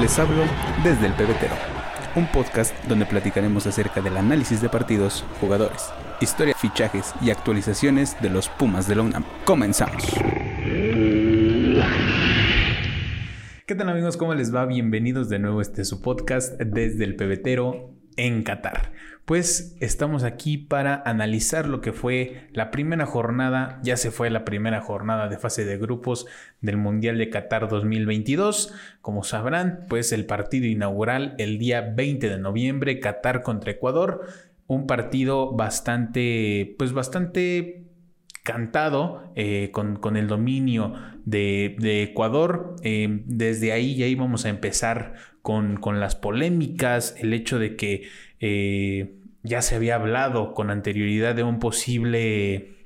Les hablo desde el pebetero, un podcast donde platicaremos acerca del análisis de partidos, jugadores, historia, fichajes y actualizaciones de los Pumas de la UNAM. Comenzamos. ¿Qué tal amigos? ¿Cómo les va? Bienvenidos de nuevo a este su podcast desde el pebetero en Qatar. Pues estamos aquí para analizar lo que fue la primera jornada, ya se fue la primera jornada de fase de grupos del Mundial de Qatar 2022. Como sabrán, pues el partido inaugural el día 20 de noviembre, Qatar contra Ecuador, un partido bastante, pues bastante cantado eh, con, el dominio de, Ecuador. Eh, desde ahí ya íbamos a empezar con, con las polémicas, el hecho de que eh, ya se había hablado con anterioridad de un posible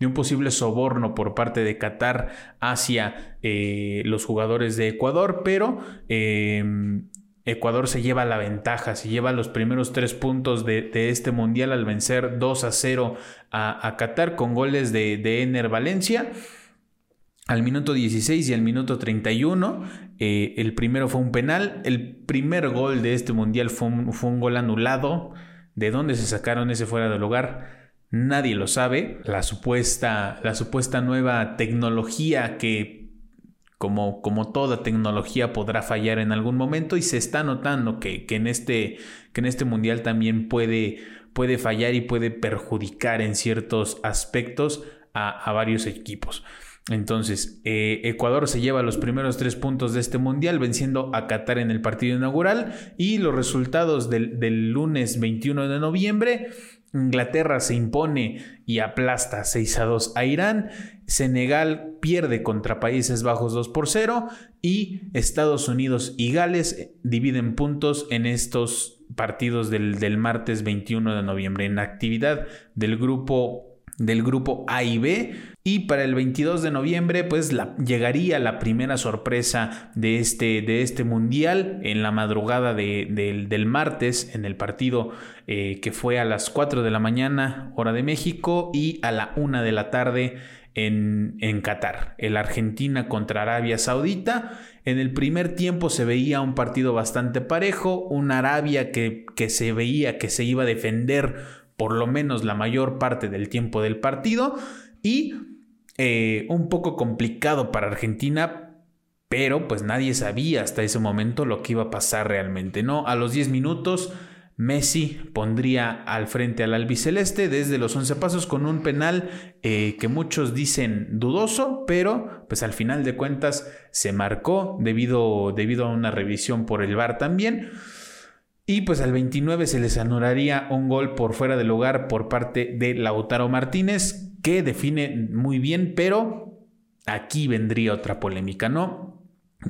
de un posible soborno por parte de Qatar hacia eh, los jugadores de Ecuador, pero em, Ecuador se lleva la ventaja, se lleva los primeros tres puntos de, este mundial al vencer 2 a 0 a, Qatar con goles de, de Ener Valencia al minuto 16 y al minuto 31. Eh, el primero fue un penal. El primer gol de este mundial fue un, gol anulado. ¿De dónde se sacaron ese fuera de lugar? Nadie lo sabe. La supuesta, la supuesta nueva tecnología que, como, como toda tecnología, podrá fallar en algún momento. Y se está notando que, en, este, que en este mundial también puede, puede fallar y puede perjudicar en ciertos aspectos a varios equipos. Entonces, eh, Ecuador se lleva los primeros tres puntos de este mundial, venciendo a Qatar en el partido inaugural. Y los resultados del, lunes 21 de noviembre. Inglaterra se impone y aplasta 6 a 2 a Irán. Senegal pierde contra Países Bajos 2 por 0. Y Estados Unidos y Gales dividen puntos en estos partidos del, del martes 21 de noviembre. En actividad del grupo del grupo A y B. Y para el 22 de noviembre, pues la, llegaría la primera sorpresa de este, de este mundial en la madrugada del martes, en el partido eh, que fue a las 4 de la mañana, hora de México, y a la 1 de la tarde en, en Qatar. El Argentina contra Arabia Saudita. En el primer tiempo se veía un partido bastante parejo, una Arabia que, que se veía que se iba a defender por lo menos la mayor parte del tiempo del partido y eh, un poco complicado para Argentina, pero pues nadie sabía hasta ese momento lo que iba a pasar realmente, ¿no? A los 10 minutos Messi pondría al frente al albiceleste desde los 11 pasos con un penal eh, que muchos dicen dudoso, pero pues al final de cuentas se marcó debido, debido a una revisión por el VAR también. Y pues al 29 se les anularía un gol por fuera del lugar por parte de Lautaro Martínez, que define muy bien, pero aquí vendría otra polémica, ¿no?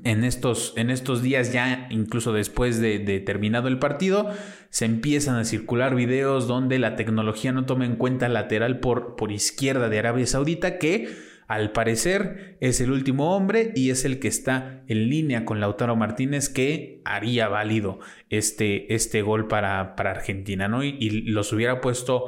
En estos, en estos días, ya incluso después de, de, terminado el partido, se empiezan a circular videos donde la tecnología no toma en cuenta lateral por, por izquierda de Arabia Saudita, que al parecer es el último hombre y es el que está en línea con Lautaro Martínez que haría válido este, este gol para, para Argentina, ¿no? Y, los hubiera puesto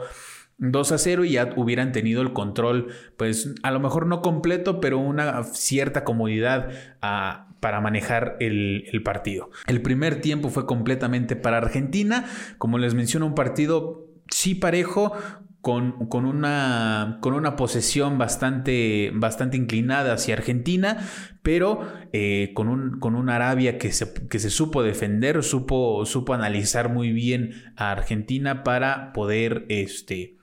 2 a 0 y ya hubieran tenido el control, pues a lo mejor no completo, pero una cierta comodidad ah, para manejar el, el, partido. El primer tiempo fue completamente para Argentina, como les menciono, un partido sí parejo, con, una, con una posesión bastante, bastante inclinada hacia Argentina, pero eh, con, un, con una Arabia que se, que se supo defender, supo, supo analizar muy bien a Argentina para poder este,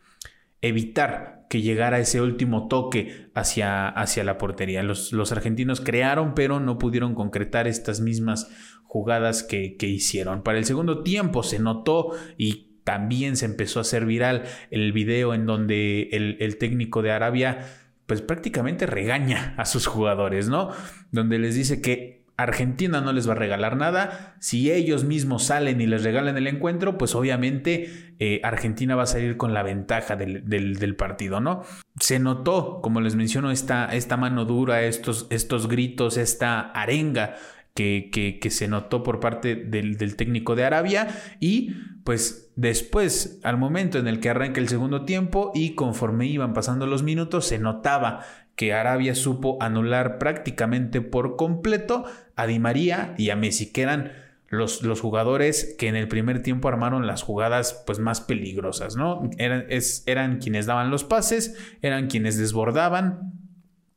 evitar que llegara ese último toque hacia, hacia la portería. Los, los, argentinos crearon, pero no pudieron concretar estas mismas jugadas que, que hicieron. Para el segundo tiempo se notó y también se empezó a hacer viral el video en donde el, técnico de Arabia pues prácticamente regaña a sus jugadores, ¿no? Donde les dice que Argentina no les va a regalar nada. Si ellos mismos salen y les regalan el encuentro, pues obviamente eh, Argentina va a salir con la ventaja del, partido, ¿no? Se notó, como les menciono, esta, esta mano dura, estos, estos gritos, esta arenga que, que, se notó por parte del, del, técnico de Arabia y pues después, al momento en el que arranca el segundo tiempo y conforme iban pasando los minutos, se notaba que Arabia supo anular prácticamente por completo a Di María y a Messi, que eran los, los, jugadores que en el primer tiempo armaron las jugadas pues más peligrosas, ¿no? Eran, eran quienes daban los pases, eran quienes desbordaban,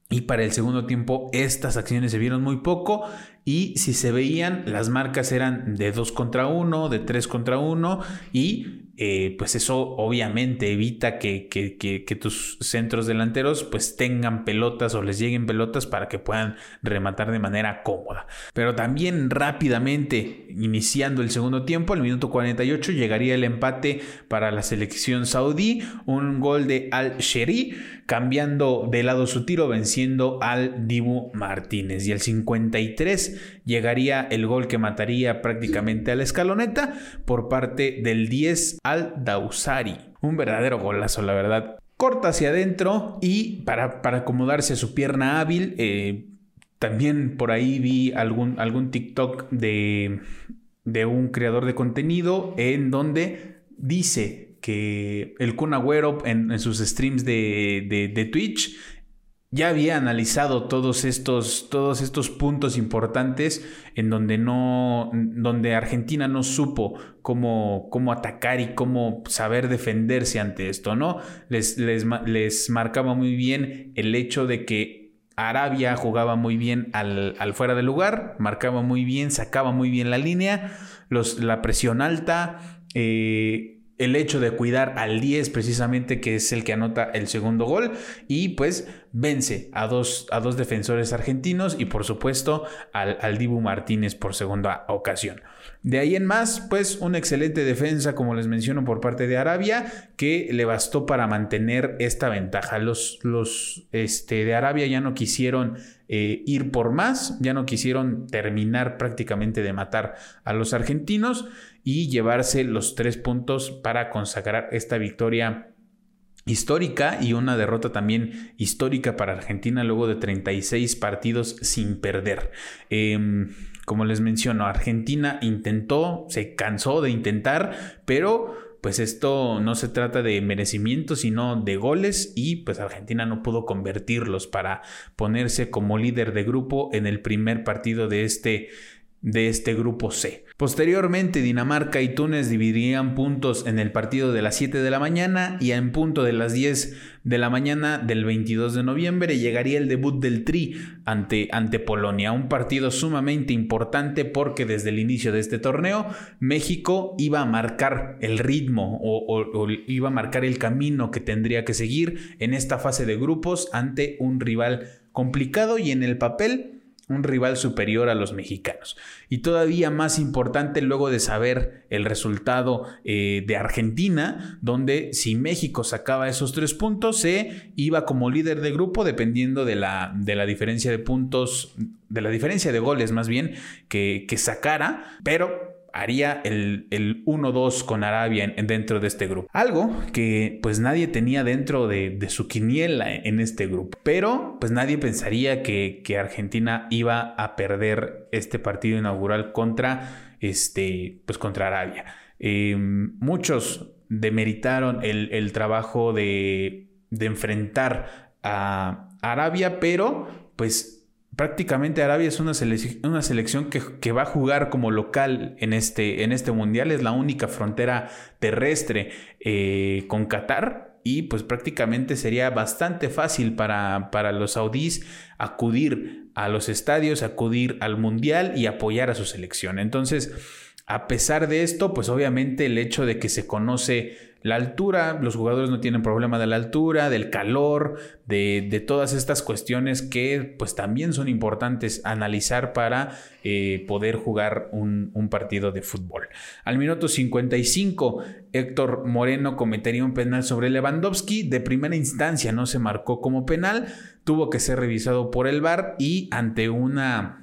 y para el segundo tiempo estas acciones se vieron muy poco y si se veían las marcas eran de 2 contra 1, de 3 contra 1 y eh, pues eso obviamente evita que, que, tus centros delanteros pues tengan pelotas o les lleguen pelotas para que puedan rematar de manera cómoda. Pero también rápidamente, iniciando el segundo tiempo, al minuto 48 llegaría el empate para la selección saudí, un gol de Al-Sheri, cambiando de lado su tiro, venciendo al Dibu Martínez. Y al 53 llegaría el gol que mataría prácticamente a la escaloneta por parte del 10 al-Dausari. Un verdadero golazo, la verdad. Corta hacia adentro y para, para acomodarse a su pierna hábil, eh, también por ahí vi algún, algún TikTok de, de un creador de contenido en donde dice que el Kun Agüero en, sus streams de, de Twitch ya había analizado todos estos, todos estos puntos importantes en donde no, donde Argentina no supo cómo, cómo atacar y cómo saber defenderse ante esto, ¿no? Les, les, les marcaba muy bien el hecho de que Arabia jugaba muy bien al, fuera del lugar, marcaba muy bien, sacaba muy bien la línea, los, la presión alta, eh, el hecho de cuidar al 10 precisamente que es el que anota el segundo gol y pues vence a dos, a dos defensores argentinos y por supuesto al, al, Dibu Martínez por segunda ocasión. De ahí en más pues una excelente defensa como les menciono por parte de Arabia que le bastó para mantener esta ventaja. Los, los este, de Arabia ya no quisieron eh, ir por más, ya no quisieron terminar prácticamente de matar a los argentinos y llevarse los tres puntos para consagrar esta victoria histórica y una derrota también histórica para Argentina luego de 36 partidos sin perder. Em, como les menciono, Argentina intentó, se cansó de intentar, pero pues esto no se trata de merecimiento, sino de goles y pues Argentina no pudo convertirlos para ponerse como líder de grupo en el primer partido de este de este grupo C. Posteriormente, Dinamarca y Túnez dividirían puntos en el partido de las 7 de la mañana y en punto de las 10 de la mañana del 22 de noviembre llegaría el debut del Tri ante, ante Polonia, un partido sumamente importante porque desde el inicio de este torneo México iba a marcar el ritmo o iba a marcar el camino que tendría que seguir en esta fase de grupos ante un rival complicado y en el papel un rival superior a los mexicanos. Y todavía más importante luego de saber el resultado eh, de Argentina, donde si México sacaba esos tres puntos, se iba como líder de grupo dependiendo de la, de la diferencia de puntos, de la diferencia de goles más bien que, que sacara, pero haría el, el 1-2 con Arabia dentro de este grupo. Algo que pues nadie tenía dentro de, su quiniela en este grupo. Pero pues nadie pensaría que, Argentina iba a perder este partido inaugural contra, este, pues contra Arabia. Em, muchos demeritaron el, el trabajo de, de enfrentar a Arabia, pero pues prácticamente Arabia es una, una selección que, va a jugar como local en este, en este mundial. Es la única frontera terrestre eh, con Qatar. Y pues prácticamente sería bastante fácil para, para los saudíes acudir a los estadios, acudir al mundial y apoyar a su selección. Entonces, a pesar de esto, pues obviamente el hecho de que se conoce la altura, los jugadores no tienen problema de la altura, del calor, de, todas estas cuestiones que pues también son importantes analizar para eh, poder jugar un, partido de fútbol. Al minuto 55, Héctor Moreno cometería un penal sobre Lewandowski. De primera instancia no se marcó como penal, tuvo que ser revisado por el VAR y ante una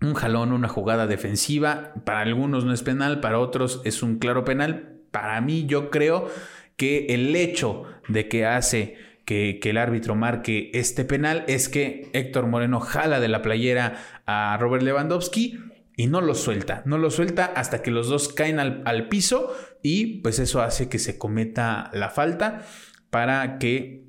un jalón, una jugada defensiva. Para algunos no es penal, para otros es un claro penal, para mí yo creo que el hecho de que hace que, el árbitro marque este penal es que Héctor Moreno jala de la playera a Robert Lewandowski y no lo suelta, no lo suelta hasta que los dos caen al, piso y pues eso hace que se cometa la falta para que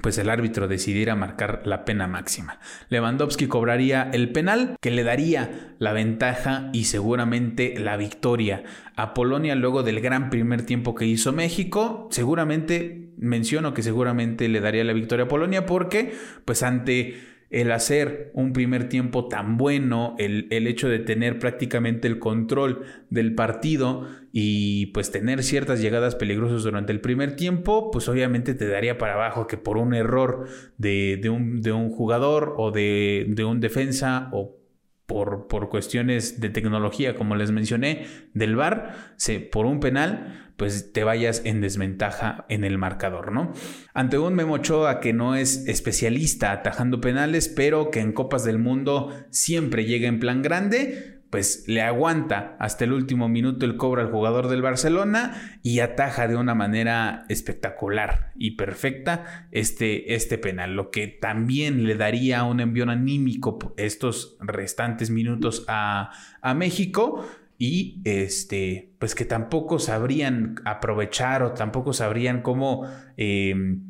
pues el árbitro decidiera marcar la pena máxima. Lewandowski cobraría el penal que le daría la ventaja y seguramente la victoria a Polonia luego del gran primer tiempo que hizo México. Seguramente menciono que seguramente le daría la victoria a Polonia porque pues ante el hacer un primer tiempo tan bueno, el, hecho de tener prácticamente el control del partido y pues tener ciertas llegadas peligrosas durante el primer tiempo, pues obviamente te daría para abajo que por un error de, un, de un, jugador o de, de un defensa o por, por, cuestiones de tecnología, como les mencioné, del VAR, se, por un penal, pues te vayas en desventaja en el marcador, ¿no? Ante un Memo Ochoa que no es especialista atajando penales, pero que en Copas del Mundo siempre llega en plan grande, pues le aguanta hasta el último minuto el cobra al jugador del Barcelona y ataja de una manera espectacular y perfecta este, este penal, lo que también le daría un envío anímico estos restantes minutos a, a México y este, pues que tampoco sabrían aprovechar o tampoco sabrían cómo em,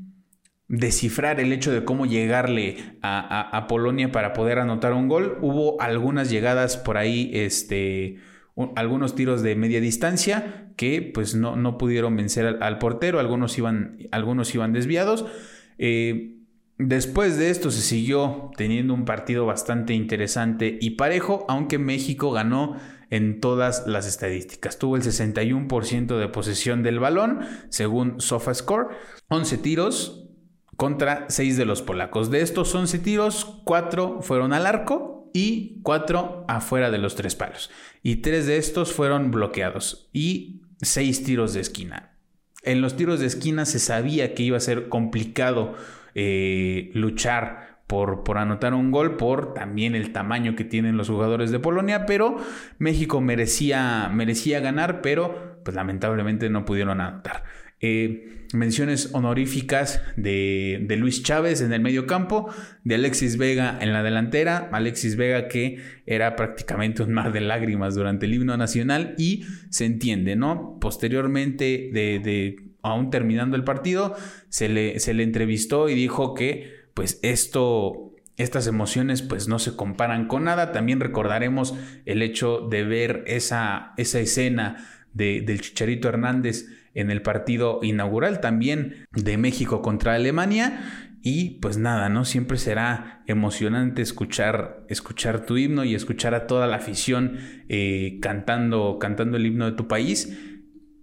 descifrar el hecho de cómo llegarle a, Polonia para poder anotar un gol. Hubo algunas llegadas por ahí, este, algunos tiros de media distancia que pues no, no pudieron vencer al, portero, algunos iban, algunos iban desviados. Eh, Después de esto se siguió teniendo un partido bastante interesante y parejo, aunque México ganó en todas las estadísticas. Tuvo el 61% de posesión del balón, según SofaScore, 11 tiros contra 6 de los polacos. De estos 11 tiros, 4 fueron al arco y 4 afuera de los tres palos. Y 3 de estos fueron bloqueados y 6 tiros de esquina. En los tiros de esquina se sabía que iba a ser complicado eh, luchar por, por, anotar un gol, por también el tamaño que tienen los jugadores de Polonia, pero México merecía, merecía ganar, pero pues lamentablemente no pudieron anotar. Eh, menciones honoríficas de, de, Luis Chávez en el medio campo, de Alexis Vega en la delantera, Alexis Vega que era prácticamente un mar de lágrimas durante el himno nacional y se entiende, ¿no? Posteriormente de, de aún terminando el partido, se le, se le entrevistó y dijo que pues esto, estas emociones pues no se comparan con nada. También recordaremos el hecho de ver esa, esa escena de, del Chicharito Hernández en el partido inaugural también de México contra Alemania. Y pues nada, ¿no? Siempre será emocionante escuchar, escuchar tu himno y escuchar a toda la afición eh, cantando, cantando el himno de tu país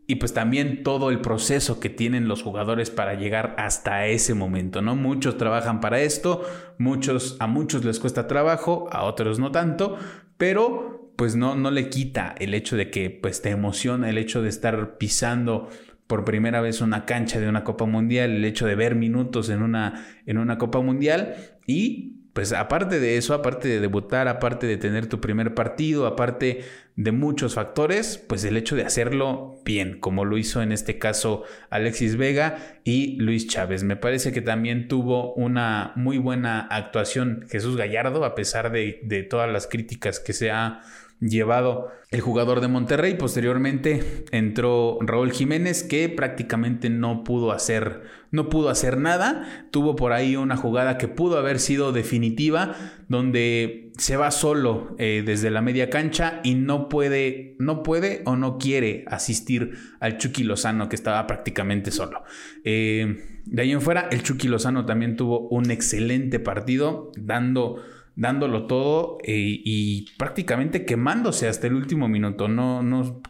y pues también todo el proceso que tienen los jugadores para llegar hasta ese momento, ¿no? Muchos trabajan para esto, muchos a muchos les cuesta trabajo, a otros no tanto, pero pues no no le quita el hecho de que pues te emociona el hecho de estar pisando por primera vez una cancha de una Copa Mundial, el hecho de ver minutos en una en una Copa Mundial y pues aparte de eso, aparte de debutar, aparte de tener tu primer partido, aparte de muchos factores, pues el hecho de hacerlo bien, como lo hizo en este caso Alexis Vega y Luis Chávez. Me parece que también tuvo una muy buena actuación Jesús Gallardo, a pesar de, todas las críticas que se ha llevado el jugador de Monterrey. Posteriormente entró Raúl Jiménez que prácticamente no pudo hacer, no pudo hacer nada. Tuvo por ahí una jugada que pudo haber sido definitiva, donde se va solo eh, desde la media cancha y no puede, no puede o no quiere asistir al Chucky Lozano que estaba prácticamente solo. Eh, de ahí en fuera, el Chucky Lozano también tuvo un excelente partido, dando dándolo todo eh, y prácticamente quemándose hasta el último minuto. No, no,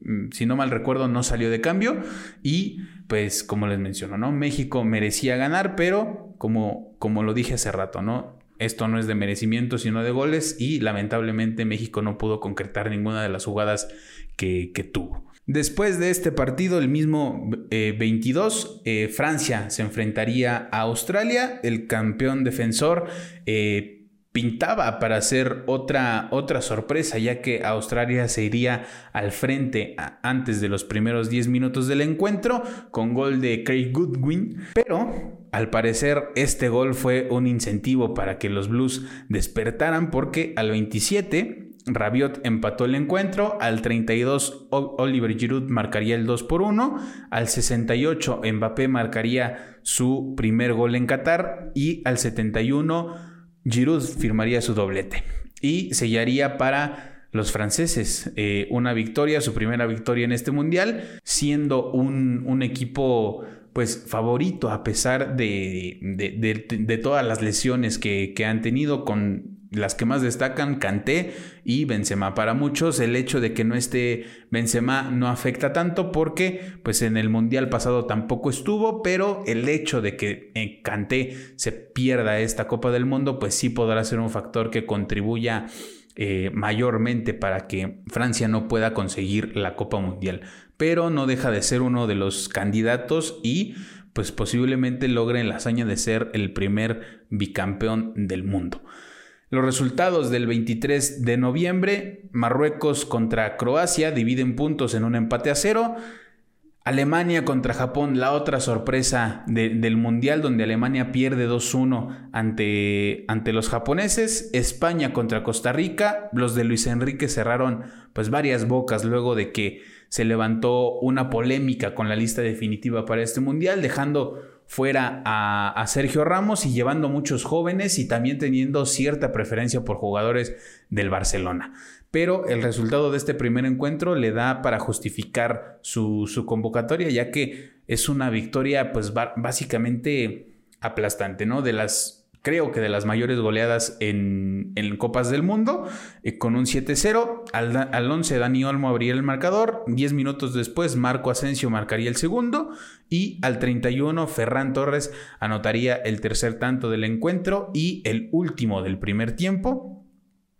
mm, si no mal recuerdo, no salió de cambio. Y pues, como les menciono, ¿no? México merecía ganar, pero como, como lo dije hace rato, ¿no? Esto no es de merecimiento, sino de goles. Y lamentablemente México no pudo concretar ninguna de las jugadas que, tuvo. Después de este partido, el mismo 22, eh, eh, Francia se enfrentaría a Australia, el campeón defensor pintaba para ser otra, otra sorpresa, ya que Australia se iría al frente antes de los primeros 10 minutos del encuentro con gol de Craig Goodwin, pero al parecer este gol fue un incentivo para que los Blues despertaran porque al 27 Rabiot empató el encuentro, al 32 Oliver Giroud marcaría el 2 por 1, al 68 Mbappé marcaría su primer gol en Qatar y al 71 Giroud firmaría su doblete y sellaría para los franceses. Eh, una victoria, su primera victoria en este mundial, siendo un, equipo pues favorito a pesar de, de, todas las lesiones que, que han tenido con las que más destacan, Kanté y Benzema. Para muchos el hecho de que no esté Benzema no afecta tanto porque pues en el Mundial pasado tampoco estuvo, pero el hecho de que eh, Kanté se pierda esta Copa del Mundo pues sí podrá ser un factor que contribuya eh, mayormente para que Francia no pueda conseguir la Copa Mundial. Pero no deja de ser uno de los candidatos y pues posiblemente logren la hazaña de ser el primer bicampeón del mundo. Los resultados del 23 de noviembre, Marruecos contra Croacia dividen puntos en un empate a cero. Alemania contra Japón, la otra sorpresa del Mundial, donde Alemania pierde 2-1 ante, ante los japoneses. España contra Costa Rica, los de Luis Enrique cerraron pues varias bocas luego de que se levantó una polémica con la lista definitiva para este Mundial, dejando fuera a, Sergio Ramos y llevando muchos jóvenes y también teniendo cierta preferencia por jugadores del Barcelona. Pero el resultado de este primer encuentro le da para justificar su, convocatoria, ya que es una victoria pues básicamente aplastante, ¿no? De las creo que de las mayores goleadas en, Copas del Mundo, eh, con un 7-0. Al, al, 11 Dani Olmo abriría el marcador, 10 minutos después Marco Asensio marcaría el segundo y al 31 Ferran Torres anotaría el tercer tanto del encuentro y el último del primer tiempo.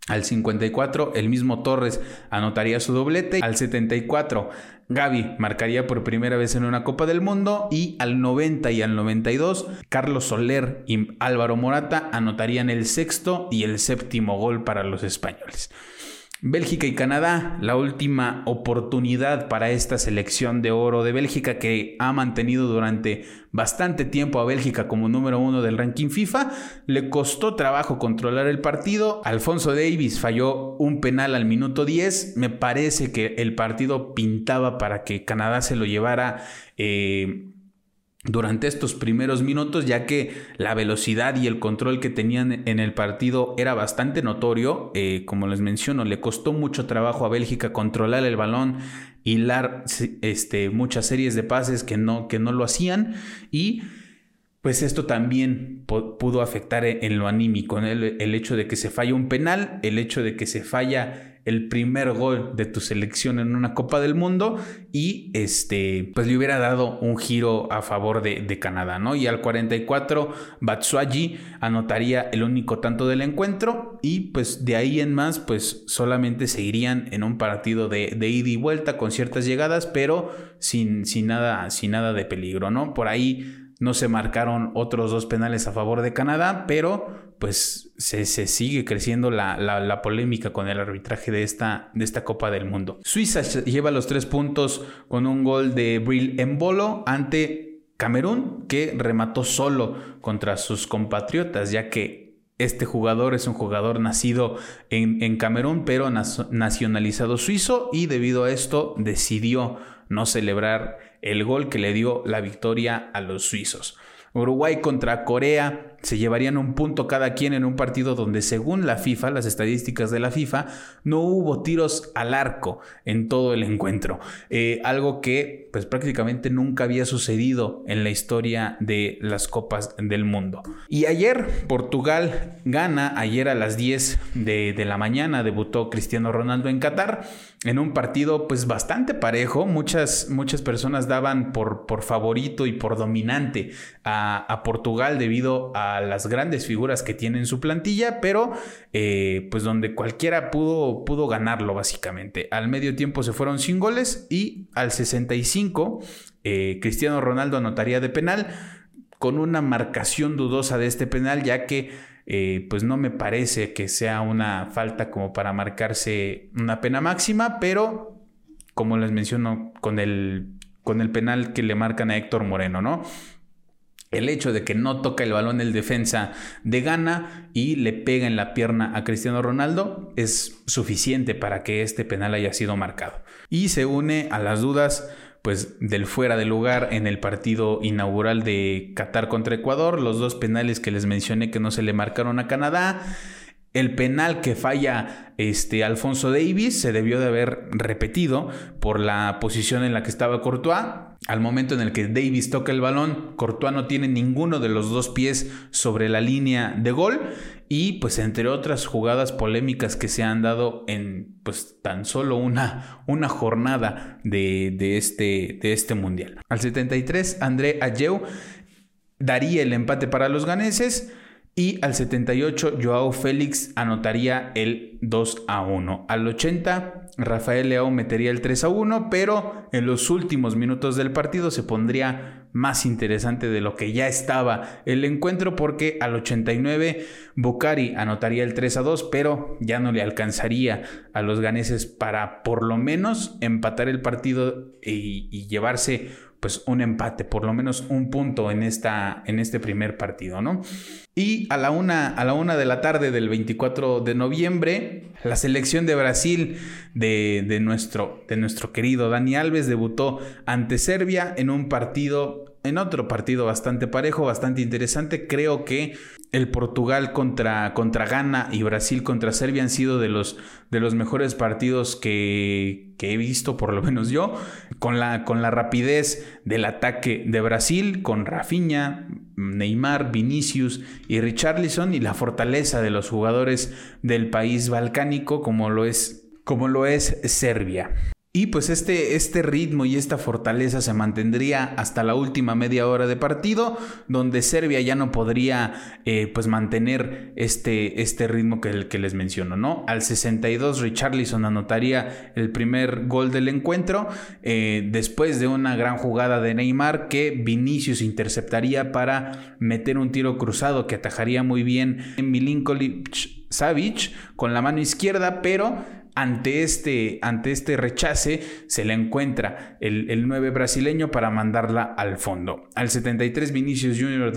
Al 54, el mismo Torres anotaría su doblete. Al 74, Gaby marcaría por primera vez en una Copa del Mundo. Y al 90 y al 92, Carlos Soler y Álvaro Morata anotarían el sexto y el séptimo gol para los españoles. Bélgica y Canadá, la última oportunidad para esta selección de oro de Bélgica que ha mantenido durante bastante tiempo a Bélgica como número uno del ranking FIFA. Le costó trabajo controlar el partido. Alfonso Davis falló un penal al minuto 10. Me parece que el partido pintaba para que Canadá se lo llevara. Eh, durante estos primeros minutos, ya que la velocidad y el control que tenían en el partido era bastante notorio. Eh, como les menciono, le costó mucho trabajo a Bélgica controlar el balón, hilar este, muchas series de pases que no, que no lo hacían y pues esto también pudo afectar en lo anímico, el, el hecho de que se falla un penal, el hecho de que se falla el primer gol de tu selección en una Copa del Mundo y este, pues le hubiera dado un giro a favor de, Canadá, ¿no? Y al 44, Batsuagi anotaría el único tanto del encuentro y pues de ahí en más, pues solamente seguirían en un partido de, de ida y vuelta con ciertas llegadas, pero sin, sin, nada, sin nada de peligro, ¿no? Por ahí no se marcaron otros dos penales a favor de Canadá, pero pues se, sigue creciendo la, polémica con el arbitraje de esta, de esta Copa del Mundo. Suiza lleva los tres puntos con un gol de Brill Embolo ante Camerún, que remató solo contra sus compatriotas, ya que este jugador es un jugador nacido en, en Camerún, pero nacionalizado suizo, y debido a esto decidió no celebrar el gol que le dio la victoria a los suizos. Uruguay contra Corea se llevarían un punto cada quien en un partido donde según la FIFA, las estadísticas de la FIFA, no hubo tiros al arco en todo el encuentro. Eh, algo que pues prácticamente nunca había sucedido en la historia de las Copas del Mundo. Y ayer Portugal gana, ayer a las 10 de, de la mañana debutó Cristiano Ronaldo en Qatar en un partido pues bastante parejo. Muchas, muchas personas daban por, por favorito y por dominante a, Portugal debido a las grandes figuras que tiene en su plantilla, pero eh, pues donde cualquiera pudo, pudo ganarlo básicamente. Al medio tiempo se fueron sin goles y al 65 eh, Cristiano Ronaldo anotaría de penal con una marcación dudosa de este penal ya que eh, pues no me parece que sea una falta como para marcarse una pena máxima, pero como les menciono con el, con el penal que le marcan a Héctor Moreno, ¿no? El hecho de que no toca el balón el defensa de Ghana y le pega en la pierna a Cristiano Ronaldo es suficiente para que este penal haya sido marcado. Y se une a las dudas pues del fuera de lugar en el partido inaugural de Qatar contra Ecuador, los dos penales que les mencioné que no se le marcaron a Canadá el penal que falla este, Alfonso Davis se debió de haber repetido por la posición en la que estaba Courtois. Al momento en el que Davis toca el balón, Courtois no tiene ninguno de los dos pies sobre la línea de gol. Y pues entre otras jugadas polémicas que se han dado en pues tan solo una, una jornada de, de, este, de este mundial. Al 73, André Ayeu daría el empate para los ganeses. Y al 78, Joao Félix anotaría el 2 a 1. Al 80, Rafael Leao metería el 3 a 1, pero en los últimos minutos del partido se pondría más interesante de lo que ya estaba el encuentro, porque al 89, Bocari anotaría el 3 a 2, pero ya no le alcanzaría a los ganeses para por lo menos empatar el partido y, y llevarse pues un empate, por lo menos un punto en, esta, en este primer partido, ¿no? Y a la, una, a la una de la tarde del 24 de noviembre, la selección de Brasil de, de, nuestro, de nuestro querido Dani Alves debutó ante Serbia en un partido en otro partido bastante parejo, bastante interesante. Creo que el Portugal contra, contra Ghana y Brasil contra Serbia han sido de los, de los mejores partidos que, he visto, por lo menos yo, con la, con la rapidez del ataque de Brasil, con Rafinha, Neymar, Vinicius y Richarlison, y la fortaleza de los jugadores del país balcánico, como lo es, como lo es Serbia. Y pues este, este ritmo y esta fortaleza se mantendría hasta la última media hora de partido, donde Serbia ya no podría eh, pues mantener este, este ritmo que, les menciono, ¿no? Al 62 Richarlison anotaría el primer gol del encuentro, eh, después de una gran jugada de Neymar que Vinicius interceptaría para meter un tiro cruzado que atajaría muy bien en Milinkovic Savic con la mano izquierda, pero ante este, ante este rechace se le encuentra el, el 9 brasileño para mandarla al fondo. Al 73 Vinicius Jr.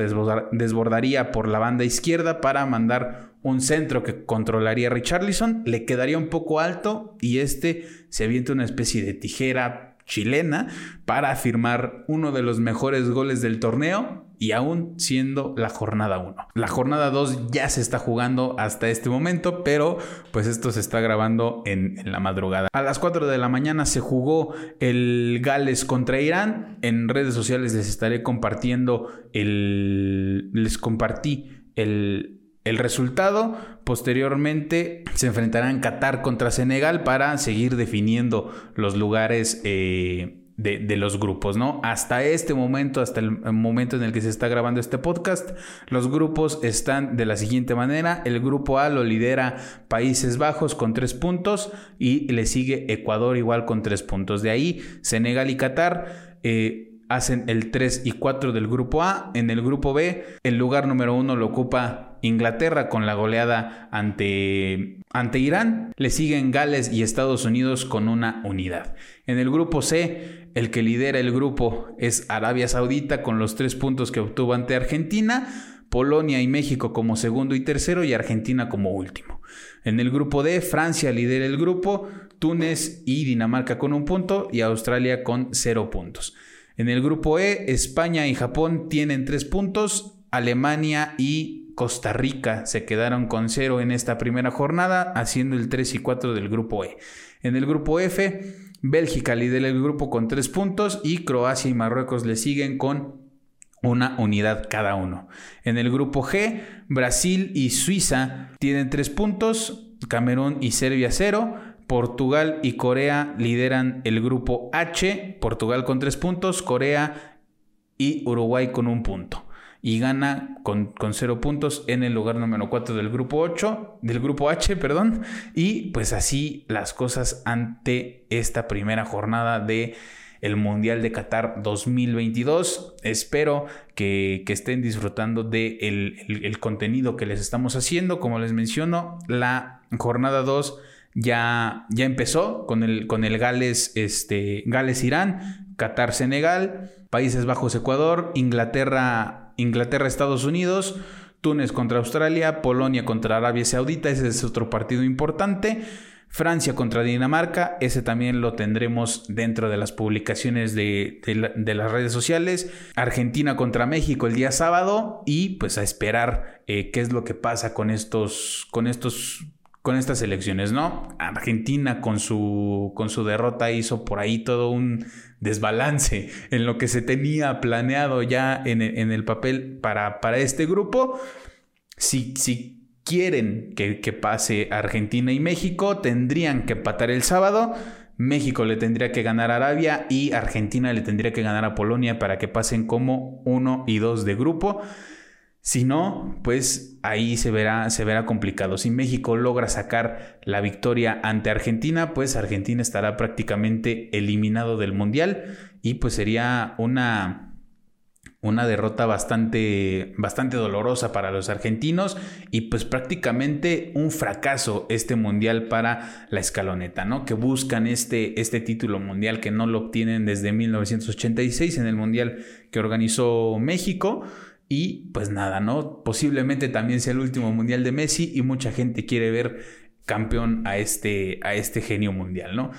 desbordaría por la banda izquierda para mandar un centro que controlaría Richarlison, le quedaría un poco alto y este se avienta una especie de tijera chilena para firmar uno de los mejores goles del torneo y aún siendo la jornada 1. La jornada 2 ya se está jugando hasta este momento, pero pues esto se está grabando en, la madrugada. A las 4 de la mañana se jugó el Gales contra Irán. En redes sociales les estaré compartiendo el... les compartí el el resultado, posteriormente, se enfrentarán Qatar contra Senegal para seguir definiendo los lugares eh, de, los grupos, ¿no? Hasta este momento, hasta el momento en el que se está grabando este podcast, los grupos están de la siguiente manera. El grupo A lo lidera Países Bajos con tres puntos y le sigue Ecuador igual con tres puntos. De ahí, Senegal y Qatar. Eh, hacen el 3 y 4 del grupo A. En el grupo B, el lugar número 1 lo ocupa Inglaterra con la goleada ante, ante Irán. Le siguen Gales y Estados Unidos con una unidad. En el grupo C, el que lidera el grupo es Arabia Saudita con los tres puntos que obtuvo ante Argentina. Polonia y México como segundo y tercero y Argentina como último. En el grupo D, Francia lidera el grupo, Túnez y Dinamarca con un punto y Australia con cero puntos. En el grupo E, España y Japón tienen tres puntos, Alemania y Costa Rica se quedaron con cero en esta primera jornada, haciendo el 3 y 4 del grupo E. En el grupo F, Bélgica lidera el grupo con tres puntos y Croacia y Marruecos le siguen con una unidad cada uno. En el grupo G, Brasil y Suiza tienen tres puntos, Camerún y Serbia cero, Portugal y Corea lideran el grupo H, Portugal con tres puntos, Corea y Uruguay con un punto. Y gana con, con cero puntos en el lugar número 4 del grupo 8, del grupo H, perdón. Y pues así las cosas ante esta primera jornada de el Mundial de Qatar 2022. Espero que, estén disfrutando de el, contenido que les estamos haciendo. Como les menciono, la jornada 2 ya, ya empezó con el, con el Gales, este, Gales Irán, Qatar Senegal, Países Bajos Ecuador, Inglaterra Inglaterra, Estados Unidos, Túnez contra Australia, Polonia contra Arabia Saudita, ese es otro partido importante. Francia contra Dinamarca, ese también lo tendremos dentro de las publicaciones de, las redes sociales. Argentina contra México el día sábado y pues a esperar eh, qué es lo que pasa con estos, con estos con estas elecciones, ¿no? Argentina con su, con su derrota hizo por ahí todo un desbalance en lo que se tenía planeado ya en, el papel para, para, este grupo. Si, si quieren que, que, pase Argentina y México, tendrían que empatar el sábado. México le tendría que ganar a Arabia y Argentina le tendría que ganar a Polonia para que pasen como uno y dos de grupo. Si no, pues ahí se verá, se verá complicado. Si México logra sacar la victoria ante Argentina, pues Argentina estará prácticamente eliminado del Mundial y pues sería una, una derrota bastante, bastante dolorosa para los argentinos y pues prácticamente un fracaso este mundial para la escaloneta, ¿no? Que buscan este, este título mundial que no lo obtienen desde 1986 en el mundial que organizó México. Y pues nada, ¿no? Posiblemente también sea el último mundial de Messi y mucha gente quiere ver campeón a este, a este genio mundial, ¿no?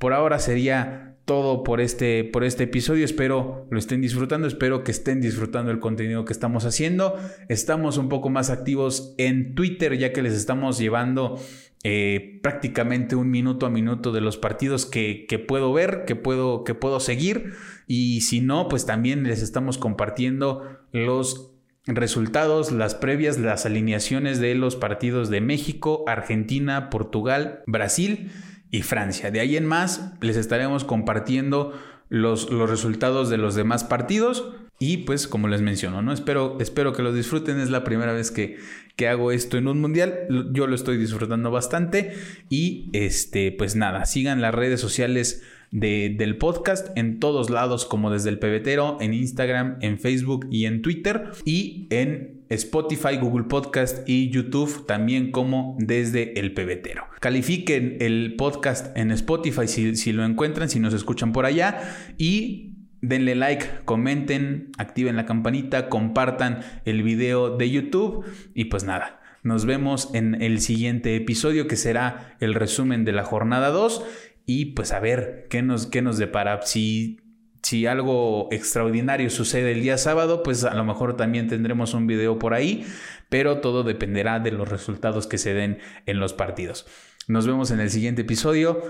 Por ahora sería todo por este, por este episodio. Espero lo estén disfrutando, espero que estén disfrutando el contenido que estamos haciendo. Estamos un poco más activos en Twitter ya que les estamos llevando eh, prácticamente un minuto a minuto de los partidos que, que, puedo ver, que puedo, que puedo seguir. Y si no, pues también les estamos compartiendo los resultados, las previas, las alineaciones de los partidos de México, Argentina, Portugal, Brasil y Francia. De ahí en más les estaremos compartiendo los, los resultados de los demás partidos. Y pues como les menciono, ¿no? Espero, espero que lo disfruten. Es la primera vez que, que hago esto en un mundial. Yo lo estoy disfrutando bastante. Y este, pues nada, sigan las redes sociales del podcast en todos lados, como desde el pebetero, en Instagram, en Facebook y en Twitter, y en Spotify, Google Podcast y YouTube, también como desde el pebetero. Califiquen el podcast en Spotify si, si lo encuentran, si nos escuchan por allá, y Denle like, comenten, activen la campanita, compartan el video de YouTube y pues nada, nos vemos en el siguiente episodio que será el resumen de la jornada 2 y pues a ver qué nos, qué nos depara. Si, si algo extraordinario sucede el día sábado, pues a lo mejor también tendremos un video por ahí, pero todo dependerá de los resultados que se den en los partidos. Nos vemos en el siguiente episodio.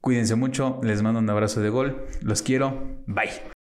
Cuídense mucho, les mando un abrazo de gol, los quiero, bye.